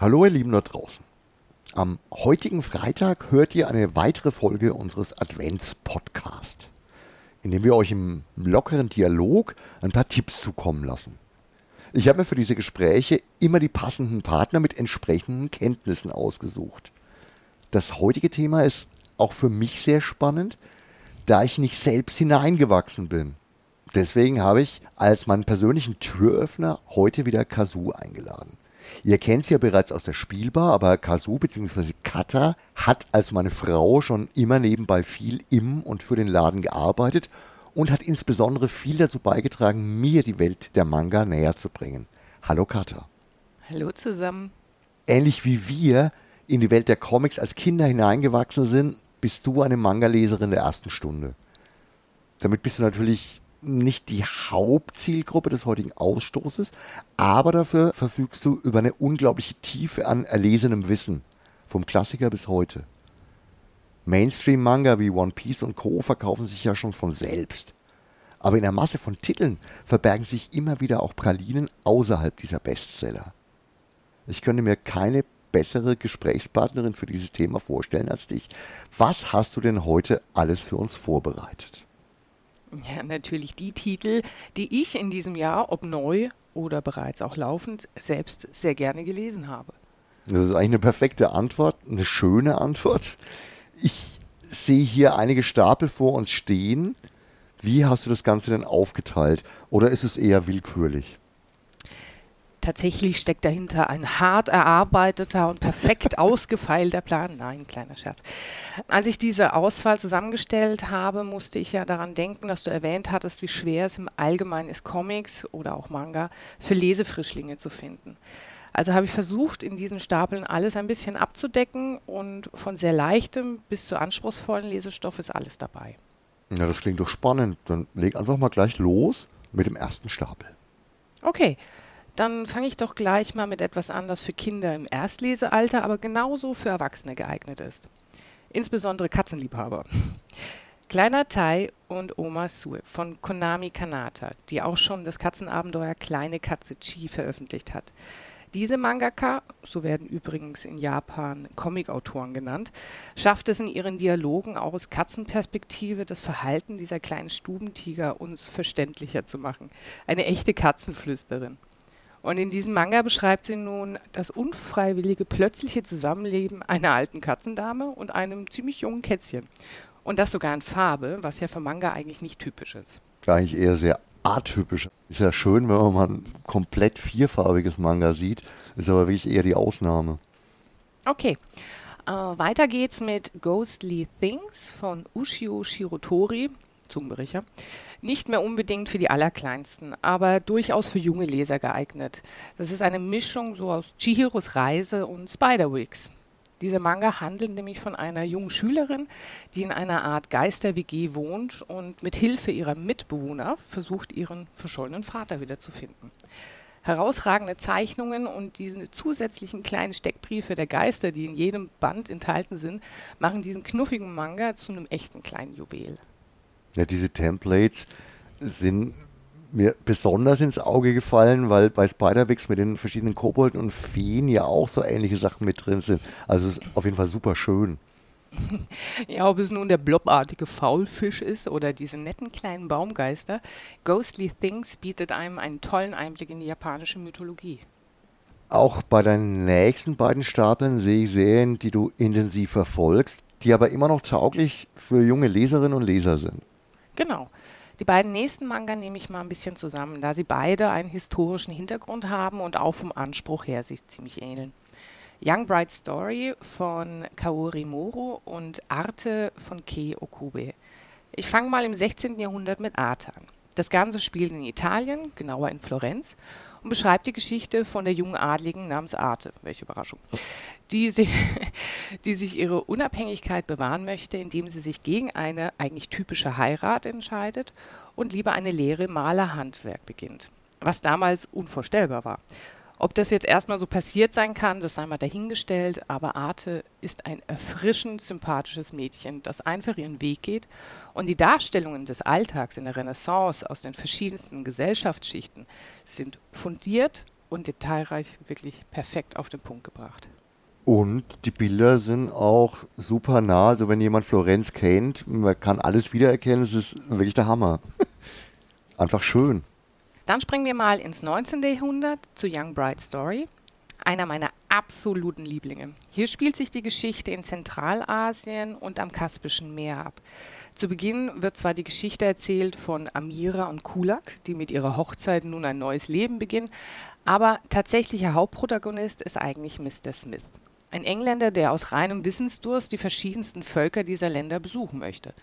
Hallo ihr Lieben da draußen. Am heutigen Freitag hört ihr eine weitere Folge unseres Advents-Podcasts, in dem wir euch im lockeren Dialog ein paar Tipps zukommen lassen. Ich habe mir für diese Gespräche immer die passenden Partner mit entsprechenden Kenntnissen ausgesucht. Das heutige Thema ist auch für mich sehr spannend, da ich nicht selbst hineingewachsen bin. Deswegen habe ich als meinen persönlichen Türöffner heute wieder Kazoo eingeladen. Ihr kennt sie ja bereits aus der Spielbar, aber Kazu bzw. Kata hat als meine Frau schon immer nebenbei viel im und für den Laden gearbeitet und hat insbesondere viel dazu beigetragen, mir die Welt der Manga näher zu bringen. Hallo Kata. Hallo zusammen. Ähnlich wie wir in die Welt der Comics als Kinder hineingewachsen sind, bist du eine Manga-Leserin der ersten Stunde. Damit bist du natürlich nicht die Hauptzielgruppe des heutigen Ausstoßes, aber dafür verfügst du über eine unglaubliche Tiefe an erlesenem Wissen, vom Klassiker bis heute. Mainstream-Manga wie One Piece und Co. verkaufen sich ja schon von selbst. Aber in der Masse von Titeln verbergen sich immer wieder auch Pralinen außerhalb dieser Bestseller. Ich könnte mir keine bessere Gesprächspartnerin für dieses Thema vorstellen als dich. Was hast du denn heute alles für uns vorbereitet? Ja, natürlich die Titel, die ich in diesem Jahr, ob neu oder bereits auch laufend, selbst sehr gerne gelesen habe. Das ist eigentlich eine perfekte Antwort, eine schöne Antwort. Ich sehe hier einige Stapel vor uns stehen. Wie hast du das Ganze denn aufgeteilt? Oder ist es eher willkürlich? Tatsächlich steckt dahinter ein hart erarbeiteter und perfekt ausgefeilter Plan. Nein, kleiner Scherz. Als ich diese Auswahl zusammengestellt habe, musste ich ja daran denken, dass du erwähnt hattest, wie schwer es im Allgemeinen ist, Comics oder auch Manga für Lesefrischlinge zu finden. Also habe ich versucht, in diesen Stapeln alles ein bisschen abzudecken und von sehr leichtem bis zu anspruchsvollen Lesestoff ist alles dabei. Ja, das klingt doch spannend. Dann leg einfach mal gleich los mit dem ersten Stapel. Okay, dann fange ich doch gleich mal mit etwas an, das für Kinder im Erstlesealter, aber genauso für Erwachsene geeignet ist. Insbesondere Katzenliebhaber. Kleiner Tai und Oma Sue von Konami Kanata, die auch schon das Katzenabenteuer Kleine Katze Chi veröffentlicht hat. Diese Mangaka, so werden übrigens in Japan Comicautoren genannt, schafft es in ihren Dialogen auch aus Katzenperspektive das Verhalten dieser kleinen Stubentiger uns verständlicher zu machen. Eine echte Katzenflüsterin. Und in diesem Manga beschreibt sie nun das unfreiwillige, plötzliche Zusammenleben einer alten Katzendame und einem ziemlich jungen Kätzchen. Und das sogar in Farbe, was ja für Manga eigentlich nicht typisch ist. Eigentlich eher sehr atypisch. Ist ja schön, wenn man mal ein komplett vierfarbiges Manga sieht, ist aber wirklich eher die Ausnahme. Okay. Äh, weiter geht's mit Ghostly Things von Ushio Shirotori. Zungenbrecher, nicht mehr unbedingt für die Allerkleinsten, aber durchaus für junge Leser geeignet. Das ist eine Mischung so aus Chihiros Reise und Spiderwigs. Dieser Manga handelt nämlich von einer jungen Schülerin, die in einer Art Geister-WG wohnt und mit Hilfe ihrer Mitbewohner versucht, ihren verschollenen Vater wiederzufinden. Herausragende Zeichnungen und diese zusätzlichen kleinen Steckbriefe der Geister, die in jedem Band enthalten sind, machen diesen knuffigen Manga zu einem echten kleinen Juwel. Ja, diese Templates sind mir besonders ins Auge gefallen, weil bei Spiderwigs mit den verschiedenen Kobolden und Feen ja auch so ähnliche Sachen mit drin sind. Also es ist auf jeden Fall super schön. Ja, ob es nun der blobartige Faulfisch ist oder diese netten kleinen Baumgeister, Ghostly Things bietet einem einen tollen Einblick in die japanische Mythologie. Auch bei deinen nächsten beiden Stapeln sehe ich Serien, die du intensiv verfolgst, die aber immer noch tauglich für junge Leserinnen und Leser sind. Genau. Die beiden nächsten Manga nehme ich mal ein bisschen zusammen, da sie beide einen historischen Hintergrund haben und auch vom Anspruch her sich ziemlich ähneln. Young Bright Story von Kaori Moro und Arte von Kei Okube. Ich fange mal im 16. Jahrhundert mit Arte an. Das Ganze spielt in Italien, genauer in Florenz, und beschreibt die Geschichte von der jungen Adligen namens Arte. Welche Überraschung. Die, sie, die sich ihre Unabhängigkeit bewahren möchte, indem sie sich gegen eine eigentlich typische Heirat entscheidet und lieber eine Lehre im Malerhandwerk beginnt. Was damals unvorstellbar war. Ob das jetzt erstmal so passiert sein kann, das sei mal dahingestellt, aber Arte ist ein erfrischend sympathisches Mädchen, das einfach ihren Weg geht und die Darstellungen des Alltags in der Renaissance aus den verschiedensten Gesellschaftsschichten sind fundiert und detailreich wirklich perfekt auf den Punkt gebracht. Und die Bilder sind auch super nah. Also wenn jemand Florenz kennt, man kann alles wiedererkennen. Es ist wirklich der Hammer. Einfach schön. Dann springen wir mal ins 19. Jahrhundert zu Young Bride Story. Einer meiner absoluten Lieblinge. Hier spielt sich die Geschichte in Zentralasien und am Kaspischen Meer ab. Zu Beginn wird zwar die Geschichte erzählt von Amira und Kulak, die mit ihrer Hochzeit nun ein neues Leben beginnen, aber tatsächlicher Hauptprotagonist ist eigentlich Mr. Smith. Ein Engländer, der aus reinem Wissensdurst die verschiedensten Völker dieser Länder besuchen möchte.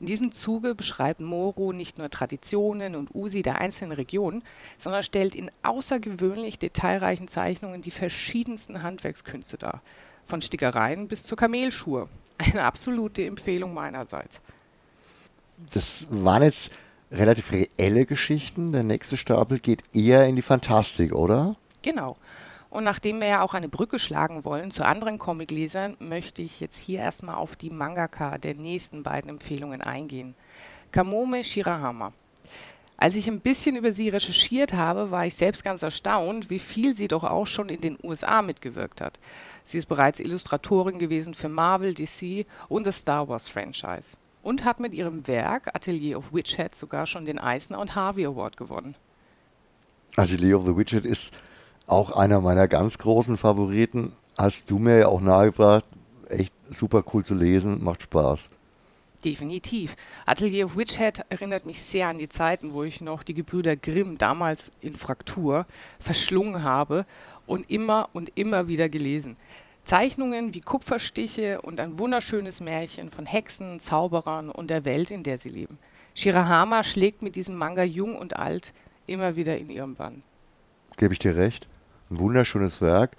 In diesem Zuge beschreibt Moro nicht nur Traditionen und Usi der einzelnen Regionen, sondern stellt in außergewöhnlich detailreichen Zeichnungen die verschiedensten Handwerkskünste dar. Von Stickereien bis zur Kamelschuhe. Eine absolute Empfehlung meinerseits. Das waren jetzt relativ reelle Geschichten. Der nächste Stapel geht eher in die Fantastik, oder? Genau. Und nachdem wir ja auch eine Brücke schlagen wollen zu anderen Comiclesern, möchte ich jetzt hier erstmal auf die Mangaka der nächsten beiden Empfehlungen eingehen. Kamome Shirahama. Als ich ein bisschen über sie recherchiert habe, war ich selbst ganz erstaunt, wie viel sie doch auch schon in den USA mitgewirkt hat. Sie ist bereits Illustratorin gewesen für Marvel, DC und das Star Wars Franchise und hat mit ihrem Werk Atelier of Witchhead sogar schon den Eisner und Harvey Award gewonnen. Atelier of the Witchhead ist auch einer meiner ganz großen Favoriten. Hast du mir ja auch nahegebracht. Echt super cool zu lesen, macht Spaß. Definitiv. Atelier of Witchhead erinnert mich sehr an die Zeiten, wo ich noch die Gebrüder Grimm damals in Fraktur verschlungen habe und immer und immer wieder gelesen. Zeichnungen wie Kupferstiche und ein wunderschönes Märchen von Hexen, Zauberern und der Welt, in der sie leben. Shirahama schlägt mit diesem Manga jung und alt immer wieder in ihrem Bann. Gebe ich dir recht. Ein wunderschönes Werk.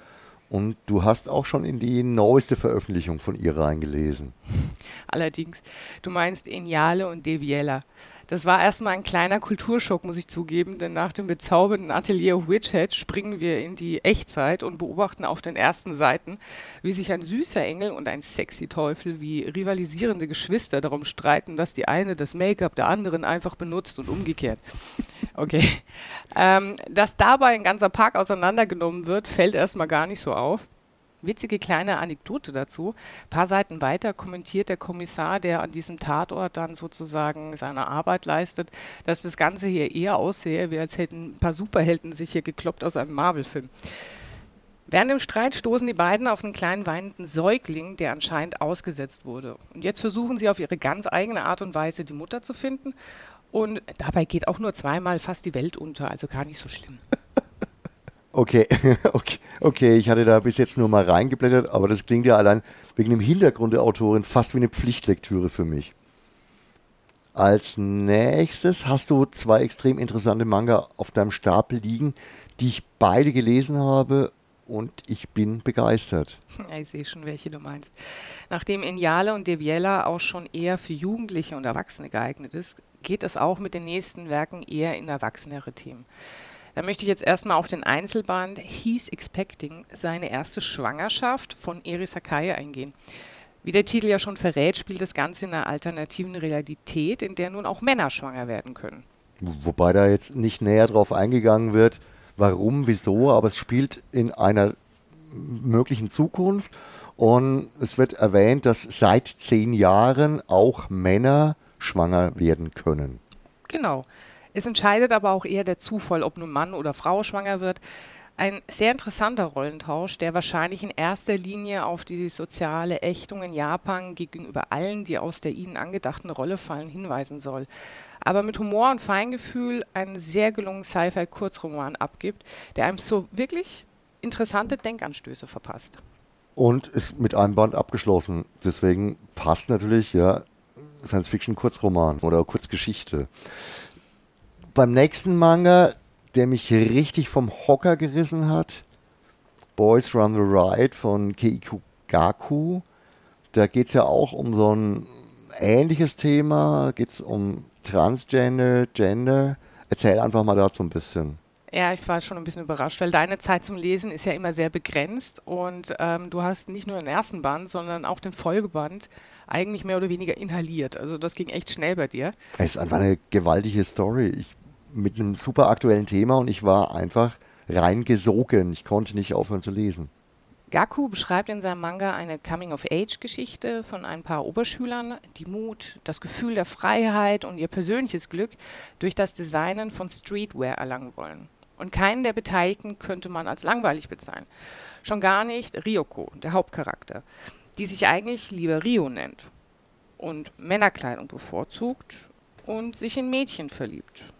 Und du hast auch schon in die neueste Veröffentlichung von ihr reingelesen. Allerdings, du meinst Eniale und Deviella. Das war erstmal ein kleiner Kulturschock, muss ich zugeben, denn nach dem bezaubernden Atelier Witchhead springen wir in die Echtzeit und beobachten auf den ersten Seiten, wie sich ein süßer Engel und ein sexy Teufel wie rivalisierende Geschwister darum streiten, dass die eine das Make-up der anderen einfach benutzt und umgekehrt. Okay. Ähm, dass dabei ein ganzer Park auseinandergenommen wird, fällt erstmal gar nicht so auf. Witzige kleine Anekdote dazu. Ein paar Seiten weiter kommentiert der Kommissar, der an diesem Tatort dann sozusagen seine Arbeit leistet, dass das Ganze hier eher aussehe, wie als hätten ein paar Superhelden sich hier gekloppt aus einem Marvel-Film. Während dem Streit stoßen die beiden auf einen kleinen weinenden Säugling, der anscheinend ausgesetzt wurde. Und jetzt versuchen sie auf ihre ganz eigene Art und Weise die Mutter zu finden. Und dabei geht auch nur zweimal fast die Welt unter, also gar nicht so schlimm. Okay, okay, okay, ich hatte da bis jetzt nur mal reingeblättert, aber das klingt ja allein wegen dem Hintergrund der Autorin fast wie eine Pflichtlektüre für mich. Als nächstes hast du zwei extrem interessante Manga auf deinem Stapel liegen, die ich beide gelesen habe und ich bin begeistert. Ich sehe schon, welche du meinst. Nachdem Inyale und Deviella auch schon eher für Jugendliche und Erwachsene geeignet ist, geht es auch mit den nächsten Werken eher in erwachsenere Themen. Da möchte ich jetzt erstmal auf den Einzelband He's Expecting, seine erste Schwangerschaft von Eri Sakai eingehen. Wie der Titel ja schon verrät, spielt das Ganze in einer alternativen Realität, in der nun auch Männer schwanger werden können. Wobei da jetzt nicht näher drauf eingegangen wird, warum, wieso, aber es spielt in einer möglichen Zukunft und es wird erwähnt, dass seit zehn Jahren auch Männer schwanger werden können. Genau. Es entscheidet aber auch eher der Zufall, ob nun Mann oder Frau schwanger wird. Ein sehr interessanter Rollentausch, der wahrscheinlich in erster Linie auf die soziale Ächtung in Japan gegenüber allen, die aus der ihnen angedachten Rolle fallen, hinweisen soll. Aber mit Humor und Feingefühl einen sehr gelungenen Sci-Fi-Kurzroman abgibt, der einem so wirklich interessante Denkanstöße verpasst. Und ist mit einem Band abgeschlossen. Deswegen passt natürlich, ja, Science-Fiction-Kurzroman oder Kurzgeschichte beim nächsten Manga, der mich richtig vom Hocker gerissen hat, Boys Run the Ride von Keiku Gaku. Da geht es ja auch um so ein ähnliches Thema, geht es um Transgender, Gender. Erzähl einfach mal dazu ein bisschen. Ja, ich war schon ein bisschen überrascht, weil deine Zeit zum Lesen ist ja immer sehr begrenzt und ähm, du hast nicht nur den ersten Band, sondern auch den Folgeband eigentlich mehr oder weniger inhaliert. Also das ging echt schnell bei dir. Es ist einfach eine gewaltige Story. Ich mit einem super aktuellen Thema und ich war einfach reingesogen. Ich konnte nicht aufhören zu lesen. Gaku beschreibt in seinem Manga eine Coming-of-Age-Geschichte von ein paar Oberschülern, die Mut, das Gefühl der Freiheit und ihr persönliches Glück durch das Designen von Streetwear erlangen wollen. Und keinen der Beteiligten könnte man als langweilig bezeichnen. Schon gar nicht Ryoko, der Hauptcharakter, die sich eigentlich lieber Rio nennt und Männerkleidung bevorzugt und sich in Mädchen verliebt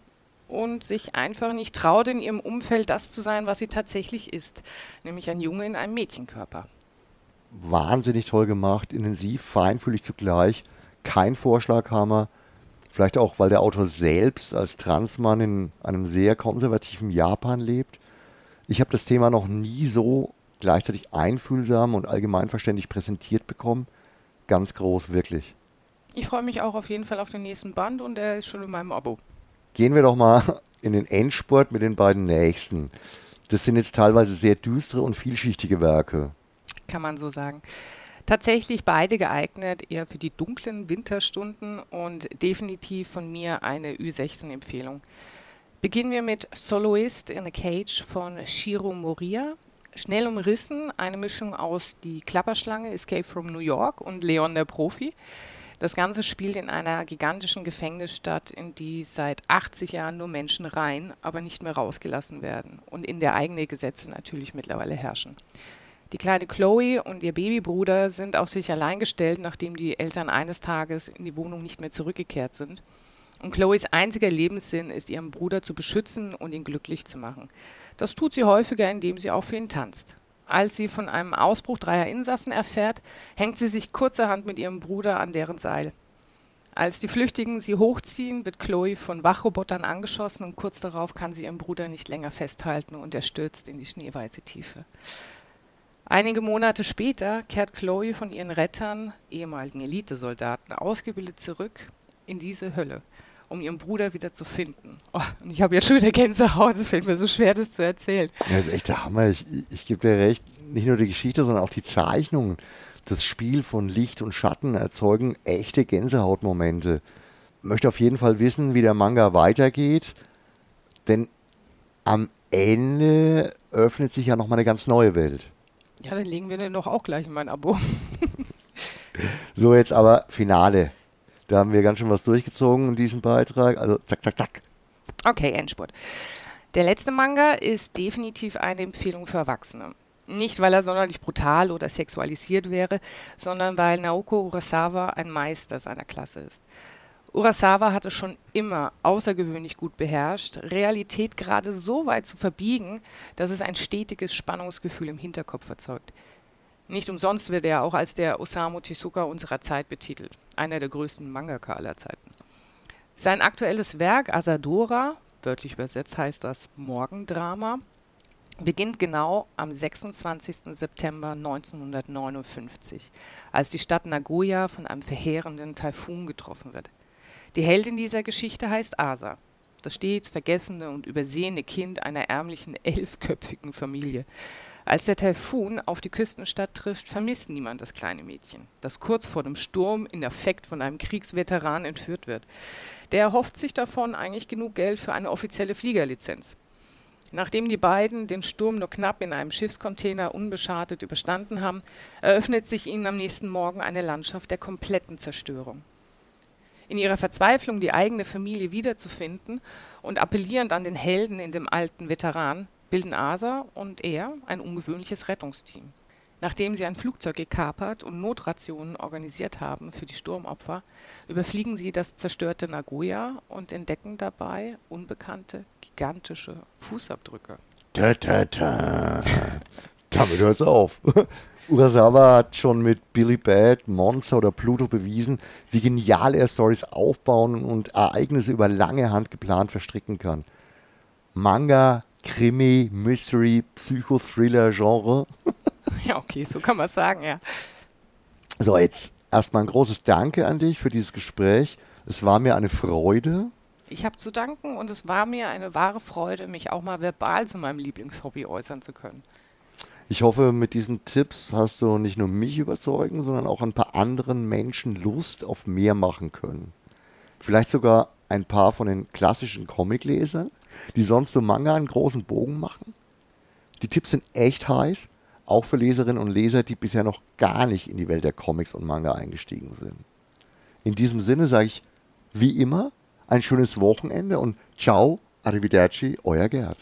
und sich einfach nicht traut, in ihrem Umfeld das zu sein, was sie tatsächlich ist, nämlich ein Junge in einem Mädchenkörper. Wahnsinnig toll gemacht, intensiv, feinfühlig zugleich, kein Vorschlaghammer. Vielleicht auch, weil der Autor selbst als Transmann in einem sehr konservativen Japan lebt. Ich habe das Thema noch nie so gleichzeitig einfühlsam und allgemeinverständlich präsentiert bekommen. Ganz groß, wirklich. Ich freue mich auch auf jeden Fall auf den nächsten Band und er ist schon in meinem Abo. Gehen wir doch mal in den Endspurt mit den beiden nächsten. Das sind jetzt teilweise sehr düstere und vielschichtige Werke. Kann man so sagen. Tatsächlich beide geeignet eher für die dunklen Winterstunden und definitiv von mir eine Ü16-Empfehlung. Beginnen wir mit Soloist in a Cage von Shiro Moria. Schnell umrissen, eine Mischung aus Die Klapperschlange, Escape from New York und Leon der Profi. Das Ganze spielt in einer gigantischen Gefängnisstadt, in die seit 80 Jahren nur Menschen rein, aber nicht mehr rausgelassen werden und in der eigene Gesetze natürlich mittlerweile herrschen. Die kleine Chloe und ihr Babybruder sind auf sich allein gestellt, nachdem die Eltern eines Tages in die Wohnung nicht mehr zurückgekehrt sind. Und Chloes einziger Lebenssinn ist, ihren Bruder zu beschützen und ihn glücklich zu machen. Das tut sie häufiger, indem sie auch für ihn tanzt. Als sie von einem Ausbruch dreier Insassen erfährt, hängt sie sich kurzerhand mit ihrem Bruder an deren Seil. Als die Flüchtigen sie hochziehen, wird Chloe von Wachrobotern angeschossen und kurz darauf kann sie ihren Bruder nicht länger festhalten und er stürzt in die schneeweiße Tiefe. Einige Monate später kehrt Chloe von ihren Rettern, ehemaligen Elitesoldaten, ausgebildet zurück in diese Hölle um ihren Bruder wieder zu finden. Oh, und ich habe jetzt schon wieder Gänsehaut, es fällt mir so schwer, das zu erzählen. das ist echt der Hammer. Ich, ich gebe dir recht, nicht nur die Geschichte, sondern auch die Zeichnungen. Das Spiel von Licht und Schatten erzeugen echte Gänsehautmomente. Möchte auf jeden Fall wissen, wie der Manga weitergeht, denn am Ende öffnet sich ja nochmal eine ganz neue Welt. Ja, dann legen wir den doch auch gleich in mein Abo. so, jetzt aber Finale. Da haben wir ganz schön was durchgezogen in diesem Beitrag. Also zack, zack, zack. Okay, Endspurt. Der letzte Manga ist definitiv eine Empfehlung für Erwachsene. Nicht, weil er sonderlich brutal oder sexualisiert wäre, sondern weil Naoko Urasawa ein Meister seiner Klasse ist. Urasawa hat es schon immer außergewöhnlich gut beherrscht, Realität gerade so weit zu verbiegen, dass es ein stetiges Spannungsgefühl im Hinterkopf erzeugt. Nicht umsonst wird er auch als der Osamu Tezuka unserer Zeit betitelt, einer der größten Mangaka aller Zeiten. Sein aktuelles Werk Asadora, wörtlich übersetzt heißt das Morgendrama, beginnt genau am 26. September 1959, als die Stadt Nagoya von einem verheerenden Taifun getroffen wird. Die Heldin dieser Geschichte heißt Asa, das stets vergessene und übersehene Kind einer ärmlichen elfköpfigen Familie. Als der Taifun auf die Küstenstadt trifft, vermisst niemand das kleine Mädchen, das kurz vor dem Sturm in Affekt von einem Kriegsveteran entführt wird. Der erhofft sich davon eigentlich genug Geld für eine offizielle Fliegerlizenz. Nachdem die beiden den Sturm nur knapp in einem Schiffscontainer unbeschadet überstanden haben, eröffnet sich ihnen am nächsten Morgen eine Landschaft der kompletten Zerstörung. In ihrer Verzweiflung, die eigene Familie wiederzufinden und appellierend an den Helden in dem alten Veteran, bilden Asa und er ein ungewöhnliches Rettungsteam. Nachdem sie ein Flugzeug gekapert und Notrationen organisiert haben für die Sturmopfer, überfliegen sie das zerstörte Nagoya und entdecken dabei unbekannte, gigantische Fußabdrücke. Ta, ta, ta. Damit hört's auf. Urasawa hat schon mit Billy Bad, Monster oder Pluto bewiesen, wie genial er Stories aufbauen und Ereignisse über lange Hand geplant verstricken kann. Manga Krimi, Mystery, Psychothriller-Genre. ja, okay, so kann man sagen, ja. So, jetzt erstmal ein großes Danke an dich für dieses Gespräch. Es war mir eine Freude. Ich habe zu danken und es war mir eine wahre Freude, mich auch mal verbal zu meinem Lieblingshobby äußern zu können. Ich hoffe, mit diesen Tipps hast du nicht nur mich überzeugen, sondern auch ein paar anderen Menschen Lust auf mehr machen können. Vielleicht sogar ein paar von den klassischen Comiclesern, die sonst so Manga einen großen Bogen machen? Die Tipps sind echt heiß, auch für Leserinnen und Leser, die bisher noch gar nicht in die Welt der Comics und Manga eingestiegen sind. In diesem Sinne sage ich wie immer ein schönes Wochenende und ciao, arrivederci, euer Gerd.